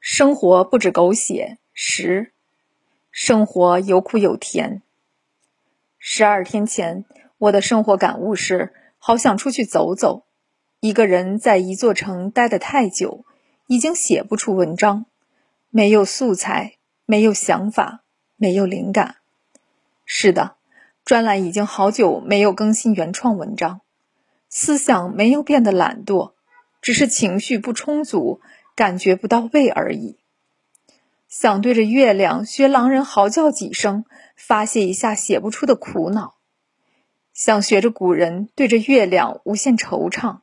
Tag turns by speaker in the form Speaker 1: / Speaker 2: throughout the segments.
Speaker 1: 生活不止狗血，十，生活有苦有甜。十二天前，我的生活感悟是：好想出去走走。一个人在一座城待得太久，已经写不出文章，没有素材，没有想法，没有灵感。是的，专栏已经好久没有更新原创文章，思想没有变得懒惰，只是情绪不充足。感觉不到位而已。想对着月亮学狼人嚎叫几声，发泄一下写不出的苦恼；想学着古人对着月亮无限惆怅，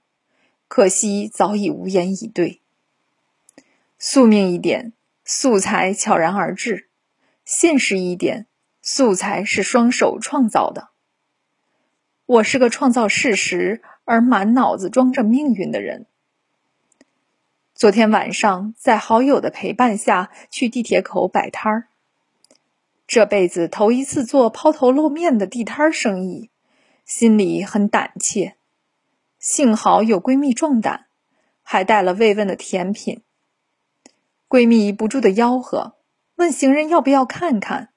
Speaker 1: 可惜早已无言以对。宿命一点，素材悄然而至；现实一点，素材是双手创造的。我是个创造事实而满脑子装着命运的人。昨天晚上，在好友的陪伴下去地铁口摆摊儿。这辈子头一次做抛头露面的地摊生意，心里很胆怯。幸好有闺蜜壮胆，还带了慰问的甜品。闺蜜不住的吆喝，问行人要不要看看，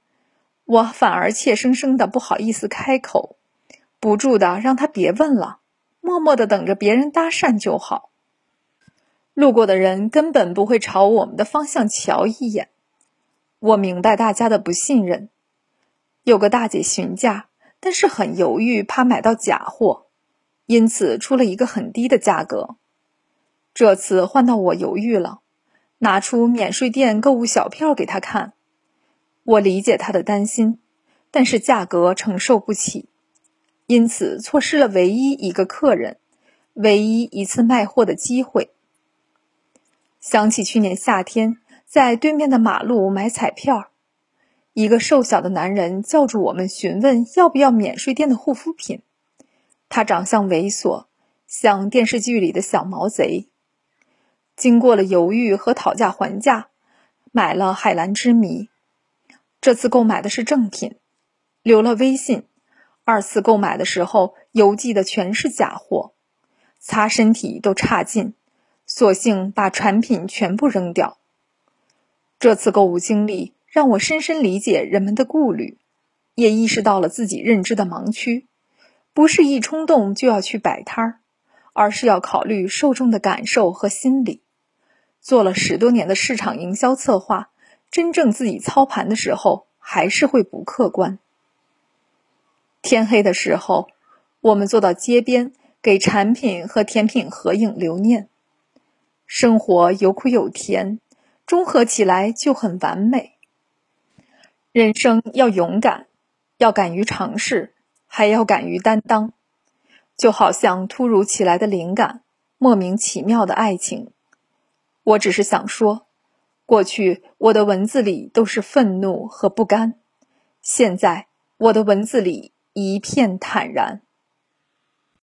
Speaker 1: 我反而怯生生的不好意思开口，不住的让她别问了，默默的等着别人搭讪就好。路过的人根本不会朝我们的方向瞧一眼。我明白大家的不信任。有个大姐询价，但是很犹豫，怕买到假货，因此出了一个很低的价格。这次换到我犹豫了，拿出免税店购物小票给她看。我理解她的担心，但是价格承受不起，因此错失了唯一一个客人，唯一一次卖货的机会。想起去年夏天在对面的马路买彩票，一个瘦小的男人叫住我们询问要不要免税店的护肤品。他长相猥琐，像电视剧里的小毛贼。经过了犹豫和讨价还价，买了海蓝之谜。这次购买的是正品，留了微信。二次购买的时候邮寄的全是假货，擦身体都差劲。索性把产品全部扔掉。这次购物经历让我深深理解人们的顾虑，也意识到了自己认知的盲区。不是一冲动就要去摆摊儿，而是要考虑受众的感受和心理。做了十多年的市场营销策划，真正自己操盘的时候，还是会不客观。天黑的时候，我们坐到街边，给产品和甜品合影留念。生活有苦有甜，综合起来就很完美。人生要勇敢，要敢于尝试，还要敢于担当。就好像突如其来的灵感，莫名其妙的爱情。我只是想说，过去我的文字里都是愤怒和不甘，现在我的文字里一片坦然。